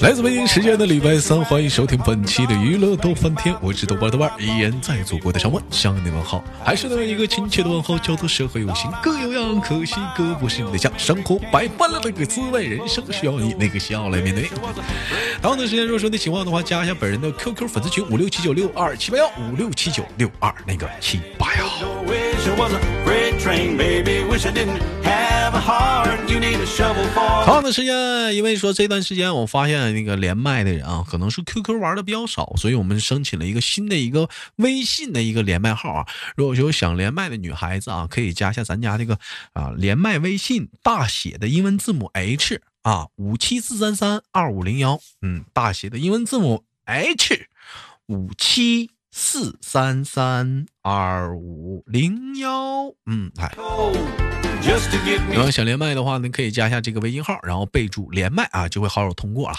来自北京时间的礼拜三，欢迎收听本期的娱乐逗翻天，我是豆瓣豆瓣，依然在祖国的上问向你们好，还是那么一个亲切的问候，叫做社会有情更有样，可惜哥不是你的家，生活百般了那个滋味，人生需要你那个笑来面对。同样的时间，如果说你喜欢的话，加一下本人的 QQ 粉丝群五六七九六二七八幺五六七九六二那个七八幺。同样的时间，因为说这段时间我发现那个连麦的人啊，可能是 QQ 玩的比较少，所以我们申请了一个新的一个微信的一个连麦号啊。如果有想连麦的女孩子啊，可以加一下咱家这个啊连麦微信大写的英文字母 H 啊五七四三三二五零幺，嗯，大写的英文字母 H 五七。四三三二五零幺，嗯，来。然后想连麦的话呢，可以加一下这个微信号，然后备注连麦啊，就会好友通过了。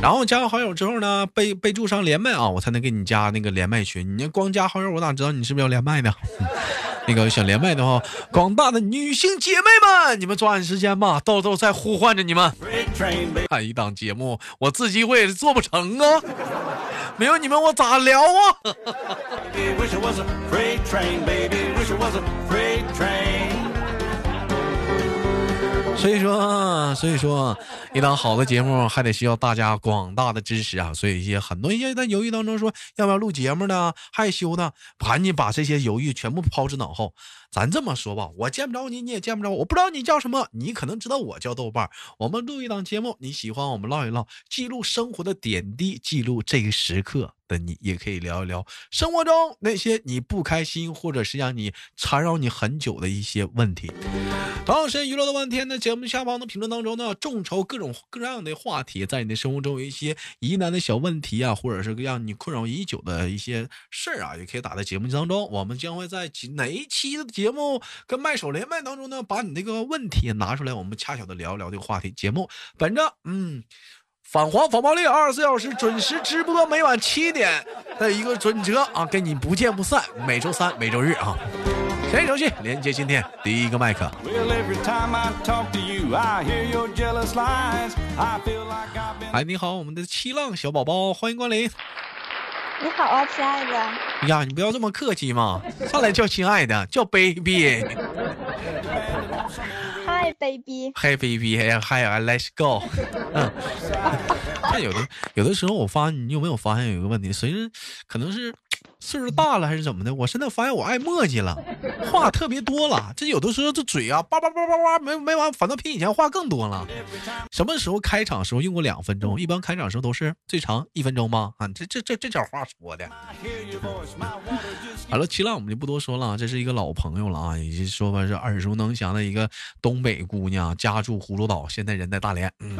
然后加完好友之后呢，备备注上连麦啊，我才能给你加那个连麦群。你光加好友，我哪知道你是不是要连麦呢？那个想连麦的话，广大的女性姐妹们，你们抓紧时间吧，豆豆在呼唤着你们。看一档节目，我自己我也做不成啊。没有你们我咋聊啊？所以说，所以说，一档好的节目还得需要大家广大的支持啊！所以一些很多一些在犹豫当中说要不要录节目呢？害羞的，赶紧把这些犹豫全部抛之脑后。咱这么说吧，我见不着你，你也见不着我，我不知道你叫什么，你可能知道我叫豆瓣。我们录一档节目，你喜欢我们唠一唠，记录生活的点滴，记录这个时刻。的你也可以聊一聊生活中那些你不开心，或者是让你缠绕你很久的一些问题。同样是娱乐的半天的节目下方的评论当中呢，众筹各种各样的话题，在你的生活中有一些疑难的小问题啊，或者是让你困扰已久的一些事儿啊，也可以打在节目当中。我们将会在哪一期的节目跟麦手连麦当中呢，把你那个问题拿出来，我们恰巧的聊一聊这个话题。节目本着嗯。反黄反暴力，二十四小时准时直播，每晚七点的一个准则啊，跟你不见不散。每周三、每周日啊，先手机连接今天第一个麦克。哎，你好，我们的七浪小宝宝，欢迎光临。你好啊，亲爱的。呀，你不要这么客气嘛，上来叫亲爱的，叫 baby。Hi baby。Hi baby，Hi，Let's go。嗯。那有的有的时候，我发现你有没有发现有一个问题？随着可能是。岁数大了还是怎么的？我现在发现我爱墨迹了，话特别多了。这有的时候这嘴啊，叭叭叭叭叭，没没完，反倒比以前话更多了。什么时候开场时候用过两分钟？一般开场时候都是最长一分钟吗？啊，这这这这点话说的。好了，七浪我们就不多说了，这是一个老朋友了啊，也是说吧是耳熟能详的一个东北姑娘，家住葫芦岛，现在人在大连。嗯，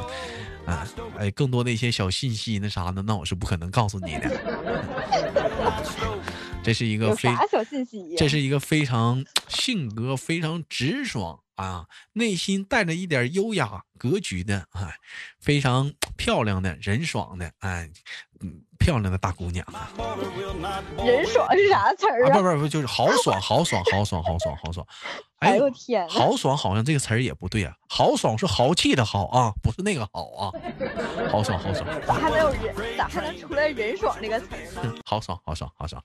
啊，哎，更多的一些小信息那啥的，那我是不可能告诉你的。这是一个非小信息，这是一个非常性格非常直爽啊，内心带着一点优雅格局的，啊，非常漂亮的人爽的，哎，嗯。漂亮的大姑娘，人爽是啥词儿啊？不不不，就是豪爽，豪爽，豪爽，豪爽，豪爽。哎呦天！豪爽好像这个词儿也不对啊，豪爽是豪气的豪啊，不是那个好啊。豪爽，豪爽。咋还能有人？咋还能出来人爽这个词儿呢？豪爽，豪爽，豪爽。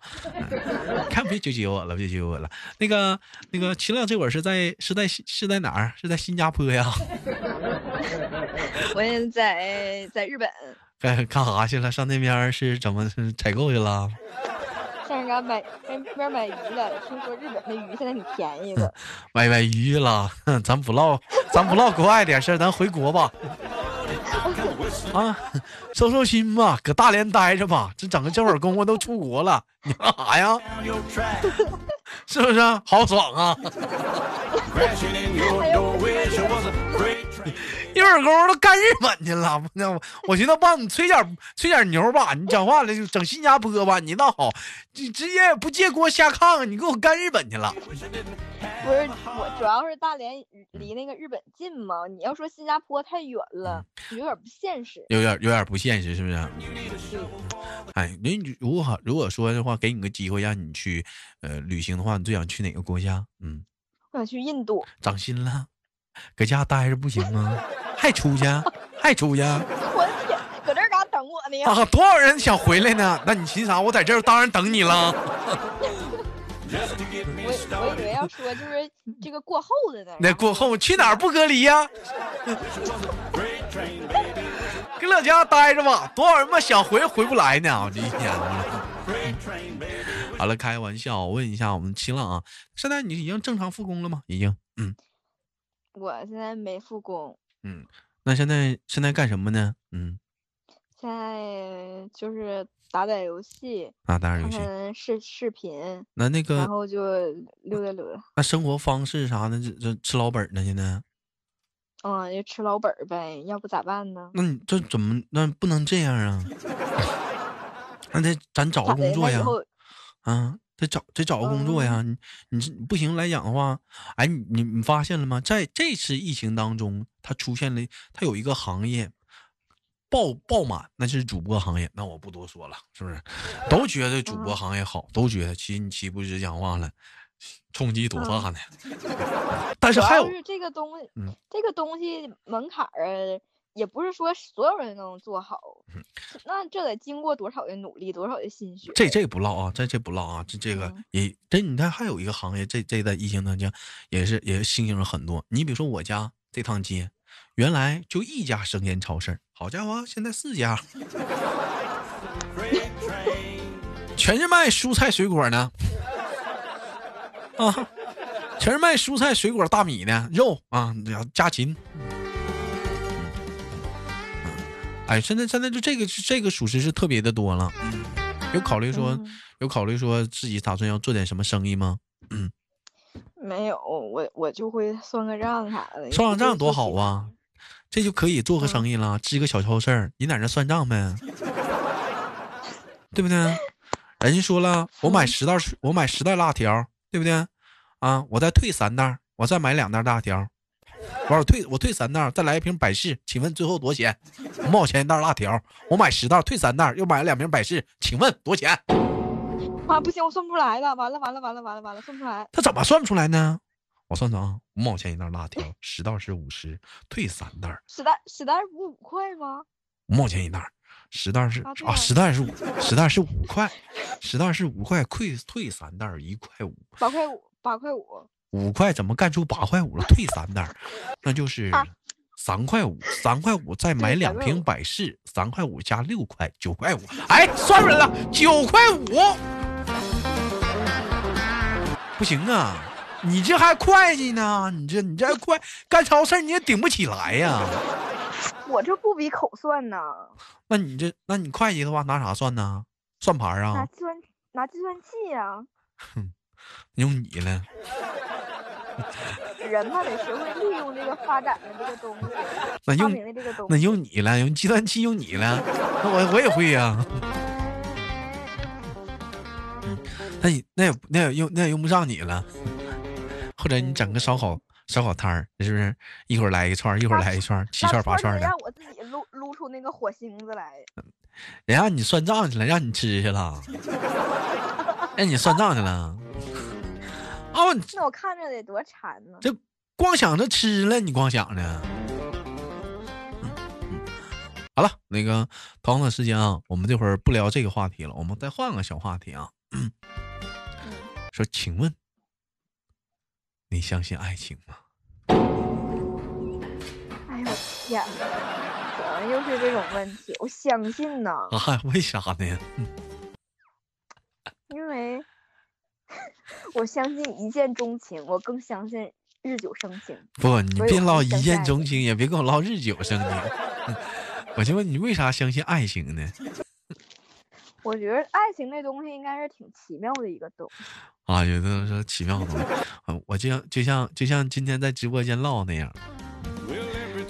看别纠结我了，别纠结我了。那个那个，秦亮这会儿是在是在是在哪儿？是在新加坡呀？我现在在日本。干干啥去了？上那边是怎么采购去了？上那买那边买鱼了。听说日本的鱼现在挺便宜的。买买鱼了，咱不唠，咱不唠国外点事儿，咱回国吧。啊，收收心吧，搁大连待着吧。这整个这会儿功夫都出国了，你干啥呀？是不是？好爽啊！一会儿功夫都干日本去了，我我寻思帮你吹点吹点牛吧，你讲话了就整新加坡吧，你倒好，你直接不借锅下炕，你给我干日本去了。不是我，主要是大连离那个日本近嘛，你要说新加坡太远了，有点不现实。有点有点不现实，是不是？哎，那你如果如果说的话，给你个机会让你去呃旅行的话，你最想去哪个国家？嗯，我想去印度。长心了，搁家待着不行吗？还出去？还出去？我呢？啊，多少人想回来呢？那你寻啥？我在这儿当然等你了。我我以为要说就是这个过后的呢。那过后去哪儿不隔离呀、搁老家待着吧，多少人嘛想回回不来呢？我这一天呐。好了，开玩笑，我问一下我们新浪啊，现在你已经正常复工了吗？已经，嗯我现在没复工，嗯，那现在现在干什么呢？嗯，现在就是打打游戏，啊，打打游戏。看视视频，那那个然后就溜达溜达。那生活方式啥的，这这吃老本呢？现在，嗯，就吃老本呗，要不咋办呢？那你这怎么那不能这样啊？那得咱找个？工作呀。啊，得找得找个工作呀！你你这不行来讲的话，哎，你你你发现了吗？在这次疫情当中，它出现了，它有一个行业爆爆满，那就是主播行业。那我不多说了，是不是？都觉得主播行业好，都觉得其实你岂不是讲话了，冲击多大呢？但是还有这个东西，嗯这个东西门槛儿也不是说所有人都能做好，那这得经过多少的努力，多少的心血。嗯这这不唠啊，这这不唠啊，这这个嗯也这你看还有一个行业，这这在疫情当中也是也是新兴了很多。你比如说我家这趟街，原来就一家生鲜超市，好家伙，现在四家，全是卖蔬菜水果呢，啊，全是卖蔬菜水果大米呢，肉啊，家禽。哎，现在现在就这个这个属实是特别的多了。有考虑说，嗯有考虑说自己打算要做点什么生意吗？没有，我我就会算个账啥的。算也不会算账多好啊，这就可以做个生意了，支个小超市，你在那算账呗，对不对？人家说了，我买十袋水，我买十袋辣条，对不对？啊，我再退三袋，我再买两袋辣条，完我退我退三袋儿，再来一瓶百事，请问最后多少钱？五毛钱一袋辣条，我买十袋儿退三袋儿，又买了两瓶百事，请问多少钱？啊，不行，我算不出来了，完了完了完了完了完了，算不出来。他怎么算不出来呢？我算算啊，五毛钱一袋辣条，十袋是五十，退三袋儿，十袋十袋不五块吗？五毛钱一袋儿，十袋是啊，十袋是五，十袋是五块，十袋是五块，退退三袋儿一块五，八块五，八块五。五块怎么干出八块五了？退三袋，那就是啊三块五，三块五再买两瓶百事，三块五加六块，九块五，哎，算出来了，九块五，不行啊。你这还会计呢？你这你这还会干超市，你也顶不起来呀、我这不比口算呢，那你这，那你会计的话拿啥算呢？算盘啊拿啊？计算拿计算器呀、用你了。人嘛得学会利用这个发展的这个东西，那用发明的这个东那。用你了，用计算器用你了。那我我也会呀、嗯，那你那也那也用那也用不上你了。或者你整个烧烤烧烤摊儿，是不是？一会儿来一串儿，一会儿来一串儿，七串八串的让。我自己撸撸出那个火星子来。人让你算账去了，让你吃去了，让你算账去了。哦，那我看着得多馋呢。这光想着吃了，你光想着。好了，那个同样的时间啊，我们这会儿不聊这个话题了，我们再换个小话题啊。嗯，说，请问你相信爱情吗？哎呦天哪，怎么又是这种问题？我相信呢，啊，为啥呢？因为 我相信一见钟情，我更相信日久生情。不，你别唠一见钟情，也别跟我唠日久生情。嗯 我就问你，为啥相信爱情呢？我觉得爱情这东西应该是挺奇妙的一个东西。啊，有的人说奇妙的东西，啊，我就像就像就像今天在直播间唠那样。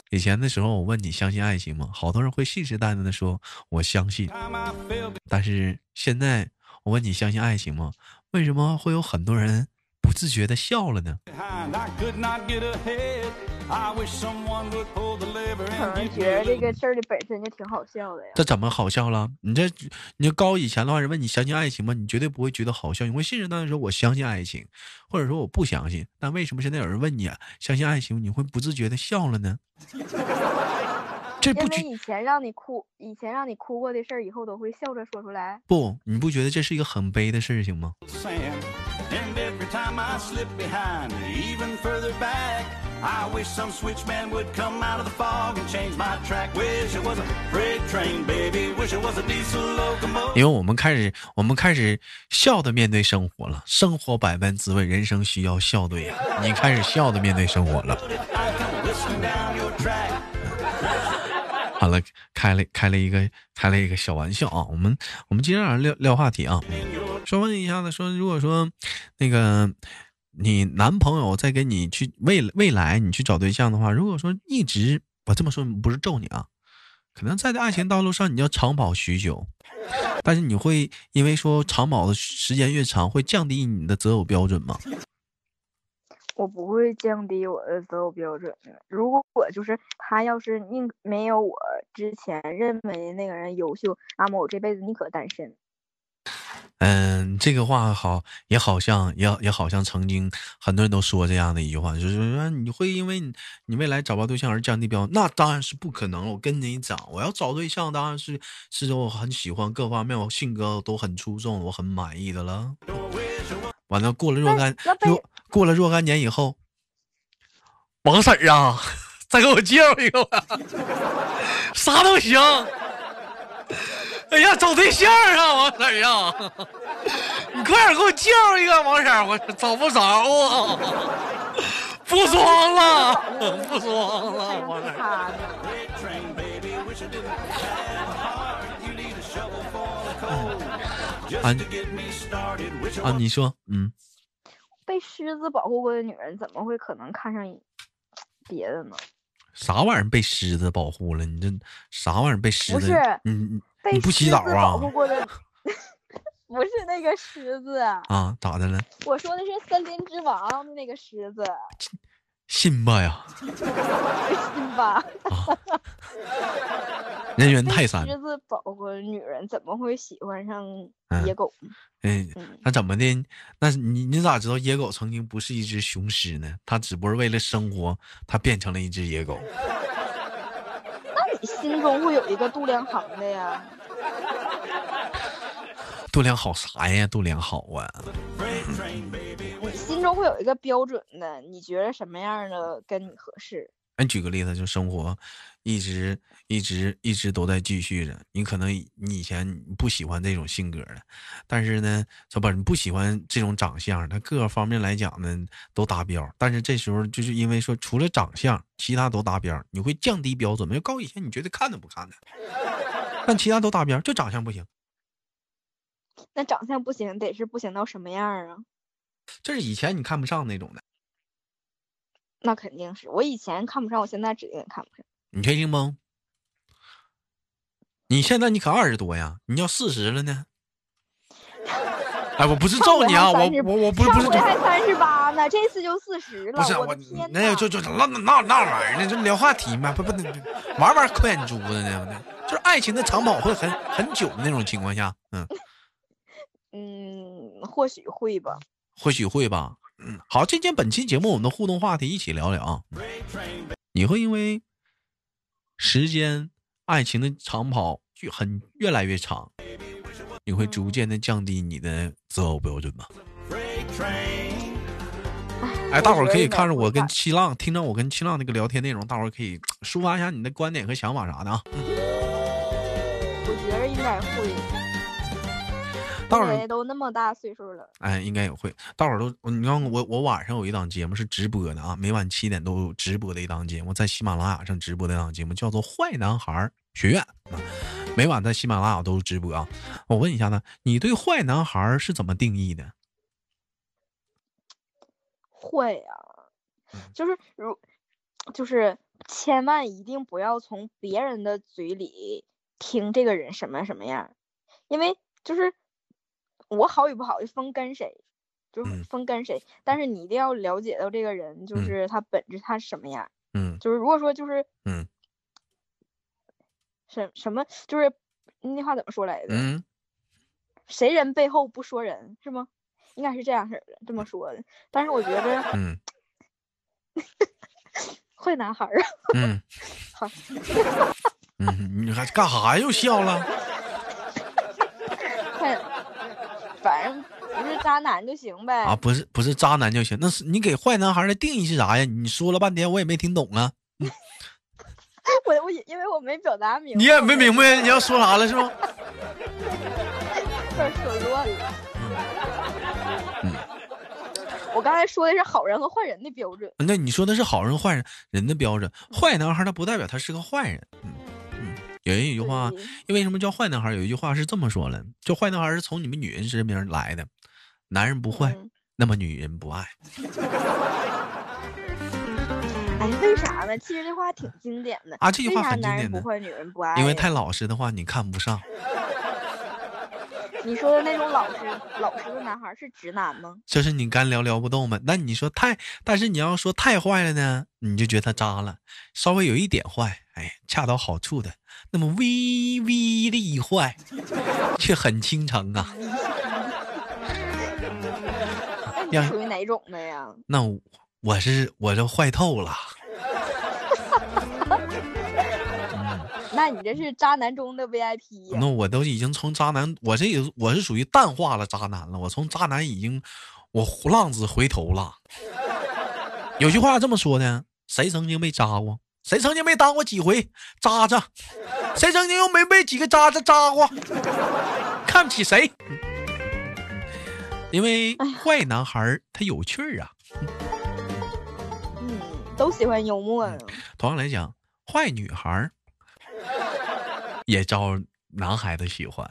以前的时候，我问你相信爱情吗？好多人会信誓旦旦的说我相信，但是现在我问你相信爱情吗？为什么会有很多人不自觉的笑了呢？可能觉得这个事儿的本身就挺好笑的呀。这怎么好笑了？你这，你就高以前的话，人问你相信爱情吗？你绝对不会觉得好笑，你会信誓旦旦地说我相信爱情，或者说我不相信。但为什么现在有人问你、啊、相信爱情，你会不自觉的笑了呢？这不觉因为以前让你哭，以前让你哭过的事儿，以后都会笑着说出来。不？你不觉得这是一个很悲的事情吗？sand. And every time I slip behind, even further back, I wish some switchman would come out of the fog and change my track. Wish it was a freight train, baby. Wish it was a diesel locomotive. 因为我们开始，我们开始笑的面对生活了。生活百般滋味，人生需要笑对呀、你开始笑的面对生活了。好了，开了开了一个开了一个小玩笑啊。我们我们今天晚上聊聊话题啊。说问一下子，说如果说那个你男朋友在给你去未未来你去找对象的话，如果说一直我这么说不是咒你啊，可能在这爱情道路上你要长跑许久，但是你会因为说长跑的时间越长，会降低你的择偶标准吗？我不会降低我的择偶标准的。如果我就是他要是宁没有我之前认为的那个人优秀，那么我这辈子宁可单身。嗯，这个话好，也好像也也好像曾经很多人都说这样的一句话，就是说你会因为你你未来找不到对象而降低标准，那当然是不可能了。我跟你讲，我要找对象，当然是是我很喜欢各方面，我性格都很出众，我很满意的了。完了，过了若干若过了若干年以后王婶啊 再给我介绍一个吧。啥都行。哎呀找对象啊王婶啊。你快点给我介绍一个王婶我找不着啊不装了不装了王婶啊你说嗯。被狮子保护过的女人，怎么会可能看上别的呢？啥玩意儿被狮子保护了？你这啥玩意儿被狮子？不是你你不洗澡啊保护？过的，不是那个狮子，啊，咋的了？我说的是森林之王的那个狮子，辛巴呀，辛巴。人猿被泰山。狮子保护女人怎么会喜欢上嗯野狗呢？嗯，嗯，那怎么的？那你你咋知道野狗曾经不是一只雄狮呢？它只不过是为了生活，它变成了一只野狗。那你心中会有一个度量衡的呀。度量好啥呀？度量好啊心中会有一个标准的，你觉得什么样的跟你合适？哎，举个例子，就生活一直一直一直都在继续着。你可能你以前不喜欢这种性格的，但是呢，这不你不喜欢这种长相，他各个方面来讲呢都达标。但是这时候就是因为说除了长相，其他都达标，你会降低标准没有高以前你觉得看都不看的，但其他都达标，就长相不行。那长相不行，得是不行到什么样啊？这是以前你看不上那种的，那肯定是我以前看不上，我现在指定也看不上。你确定吗？你现在你可二十多呀，你要四十了呢。哎，我不是咒你啊，我我我不是不是上回还三十八呢，这次就四十了。不是我那就就那那那那玩意儿呢，就聊话题嘛，不不玩玩抠眼珠子呢，就是爱情的长跑会很很久的那种情况下，嗯，嗯，或许会吧。或许会吧，嗯，好，今天本期节目我们的互动话题一起聊聊啊，你会因为时间、爱情的长跑就很越来越长，你会逐渐的降低你的择偶标准吗？哎，大伙儿可以看着我跟七浪，听着我跟七浪那个聊天内容，大伙儿可以抒发一下你的观点和想法啥的啊。我觉得应该会，大伙儿都那么大岁数了。哎，应该也会。大伙儿都，你看我我晚上有一档节目是直播的啊，每晚七点都有直播的一档节目，在喜马拉雅上直播的一档节目叫做《坏男孩学院》啊，每晚在喜马拉雅都直播啊。我问一下呢，你对坏男孩是怎么定义的？坏呀、嗯就是如，就是千万一定不要从别人的嘴里听这个人什么什么样，因为就是我好与不好就分跟谁，就是嗯。分跟谁，但是你一定要了解到这个人，就嗯。是他本质他是什么样，嗯。就是如果说就是嗯。什什么就是那话怎么说来着？嗯，谁人背后不说人是吗？应该是这样式的，这么说的。但是我觉得嗯。坏男孩啊，嗯。好，嗯，你还干啥又笑了？坏，反正不是渣男就行呗。啊，不是不是渣男就行，那是你给坏男孩的定义是啥呀？你说了半天我也没听懂啊，我我因为我没表达明白，你也没明白你要说啥了是吗？白，说乱了。嗯我刚才说的是好人和坏人的标准。那你说的是好人坏人人的标准，坏男孩他不代表他是个坏人。嗯嗯，有人有一句话，因为什么叫坏男孩？有一句话是这么说的，就坏男孩是从你们女人身边来的，男人不坏，嗯那么女人不爱。哎，为啥呢？其实这话挺经典的啊这句话很经典的男人不坏，女人不爱？因为太老实的话你看不上，你说的那种老实老实的男孩是直男吗？就是你干聊聊不动嘛。那你说太，但是你要说太坏了呢，你就觉得他渣了。稍微有一点坏，哎，恰到好处的，那么微微的一坏，却很倾城啊。你属于哪种的呀？那我我是我这坏透了。那你这是渣男中的 VIP 呀、那我都已经从渣男，我这也我是属于淡化了渣男了。我从渣男已经，我浪子回头了。有句话这么说的：谁曾经被渣过？谁曾经没当过几回渣渣？谁曾经又没被几个渣渣渣过？看不起谁？因为坏男孩他有趣儿啊。嗯，都喜欢幽默呀。同样来讲，坏女孩儿 也招男孩子喜欢。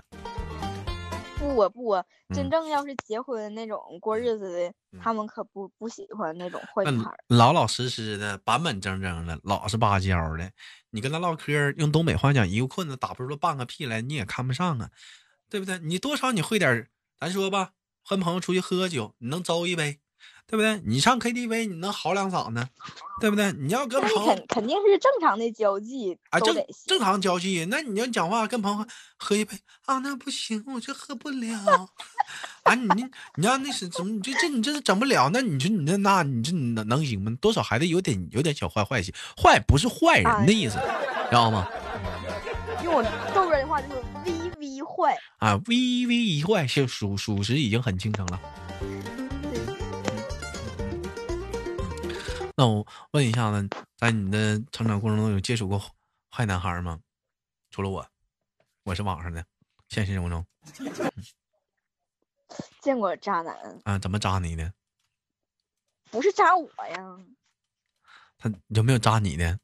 不啊不啊，嗯真正要是结婚那种过日子的，他们可不不喜欢那种坏那女孩。老老实实的、板板正正的、老实巴交的，你跟他唠嗑，用东北话讲，一个棍子打不出半个屁来，你也看不上啊，对不对？你多少你会点，咱说吧，跟朋友出去喝酒，你能周一杯，对不对？你上 KTV 你能嚎两嗓子，对不对？你要跟朋友肯肯定是正常的交际啊，正。正常交际，那你要讲话跟朋友喝一杯啊，那不行，我这喝不了。啊，你你你要那是怎么？你这这你这是整不了？那你说你这那你这你能能行吗？多少还得有点有点小坏坏心，坏不是坏人的意思，知道吗？用我豆哥的话就是微微坏。啊，微微一坏，就属属实已经很倾城了。那我问一下子，在你的成长过程中有接触过坏男孩吗？除了我，我是网上的，现实生活中见过渣男，啊，怎么渣你的？不是渣我呀，他有没有渣你的？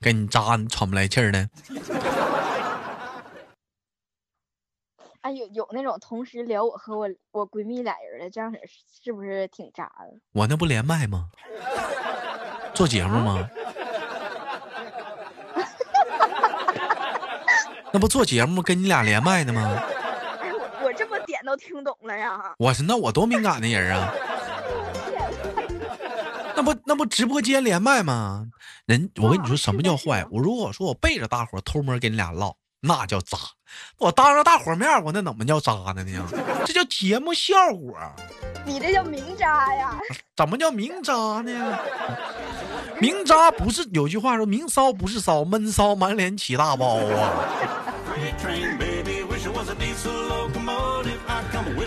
给你渣你喘不来气儿的？啊有有那种同时聊我和我我闺蜜俩人的，这样式儿是不是挺渣的？我那不连麦吗？做节目吗？那不做节目跟你俩连麦呢吗？哎，我我这么点都听懂了呀。我是那我多敏感的人啊！那不那不直播间连麦吗？人我跟你说什么叫坏？我如果说我背着大伙儿偷摸跟你俩唠，那叫渣；我当着大伙儿面我那怎么叫渣呢呢？这叫节目效果。你这叫明渣呀！怎么叫明渣呢？明渣不是有句话说明骚不是骚，闷骚满脸起大包啊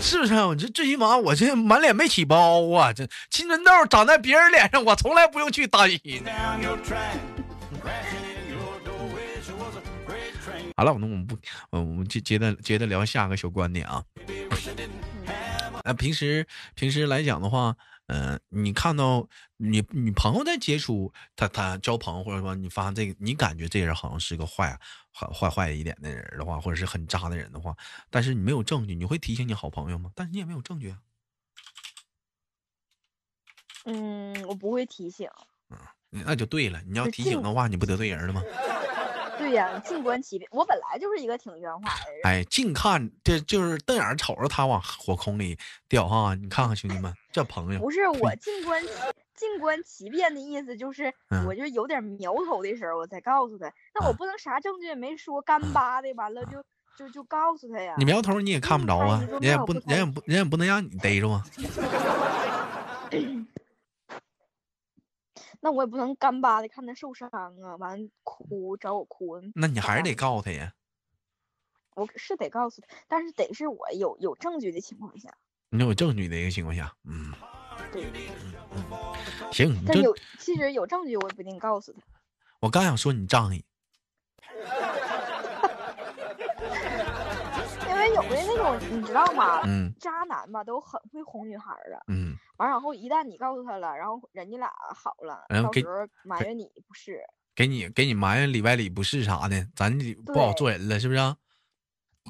是不是啊？我这最起码我这满脸没起包啊，这青春痘长在别人脸上，我从来不用去担心。好了，那我们不，嗯我们接接着接着聊下个小观点啊。那平时平时来讲的话，呃，你看到你你朋友在接触他他交朋友，或者说你发现这个，你感觉这人好像是个坏坏坏坏一点的人的话，或者是很渣的人的话，但是你没有证据，你会提醒你好朋友吗？但是你也没有证据啊。嗯，我不会提醒。嗯那就对了，你要提醒的话，你不得罪人了吗？对呀、静观其变。我本来就是一个挺圆滑的人。哎，近看这就是瞪眼瞅着他往火坑里掉哈，你看看兄弟们，这朋友不是我静观其静观其变的意思，就是嗯我就是有点苗头的时候，我才告诉他。那我嗯不能啥证据也没说，干巴的，完了就就就告诉他呀。你苗头你也看不着啊嗯，人也不人也不人也不能让你逮着啊。那我也不能干巴的看他受伤啊，完哭找我哭。那你还是得告他呀。我是得告诉他，但是得是我有有证据的情况下。你有证据的一个情况下，嗯，对，行，但有其实有证据，我也不一定告诉他。我刚想说你仗义，因 为有的那种你知道吗？嗯渣男吧都很会哄女孩的，嗯，完然后一旦你告诉他了，然后人家俩好了，然后给到时候埋怨你不是。给你给你埋怨里外里不是啥的，咱不好做人了，是不是啊？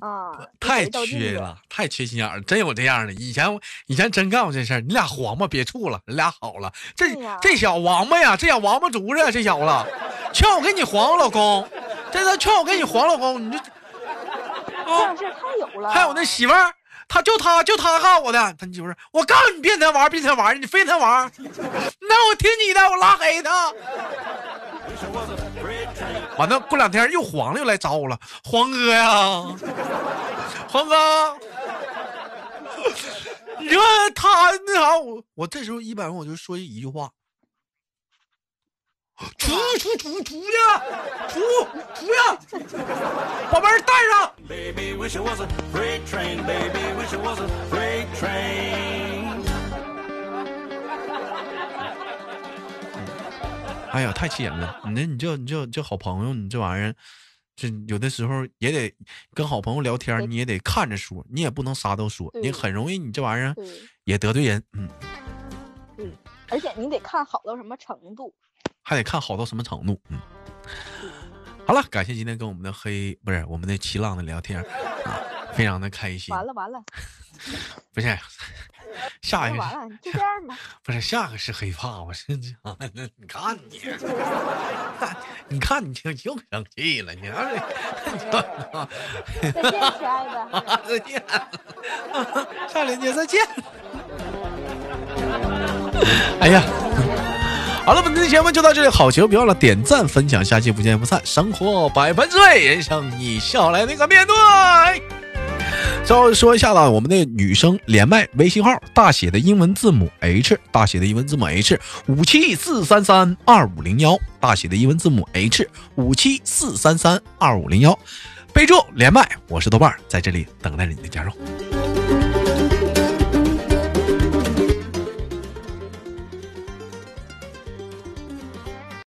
啊，太缺了，太缺心眼儿了，真有这样的。以前以前真干过这事儿，你俩黄吧，别处了，人俩好了。这这小王八呀，这小王八犊子，这小子，劝我跟你黄老公，这他劝我跟你黄老公，你这啊这太有了。还有那媳妇儿，他就他就他告我的，他媳妇儿，我告诉你别跟他玩儿，别跟他玩儿，你非跟他玩儿，那我听你的，我拉黑他。完了，过两天又黄了，又来找我了，黄哥呀，黄哥，你说他那啥，我我这时候一般我就说一句话，出出出出去，出出去，把门带上。Wish I was a freight train. Baby, wish I was a freight train. 哎呀，太气人了！你这你这你这这好朋友，你这玩意儿，这有的时候也得跟好朋友聊天，你也得看着说，你也不能啥都说，你很容易你这玩意儿也得罪人，嗯。而且你得看好到什么程度。还得看好到什么程度。嗯，好了，感谢今天跟我们的黑不是我们的齐浪的聊天啊，非常的开心。完了完了 不是下一个完了，就这样吧。不是下个是黑怕，我是 你看你，你看你就又生气了，你看再见，亲爱的。再见，下连接再见。哎呀。好了，本期节目就到这里，好节目别忘了点赞分享，下期不见不散。生活百般滋味，人生你笑来那个面对。最后说一下了，我们的女生连麦微信号大写的英文字母 H，大写的英文字母 H 五七四三三二五零幺，大写的英文字母 H 五七四三三二五零幺，备注连麦，我是豆瓣，在这里等待着你的加入。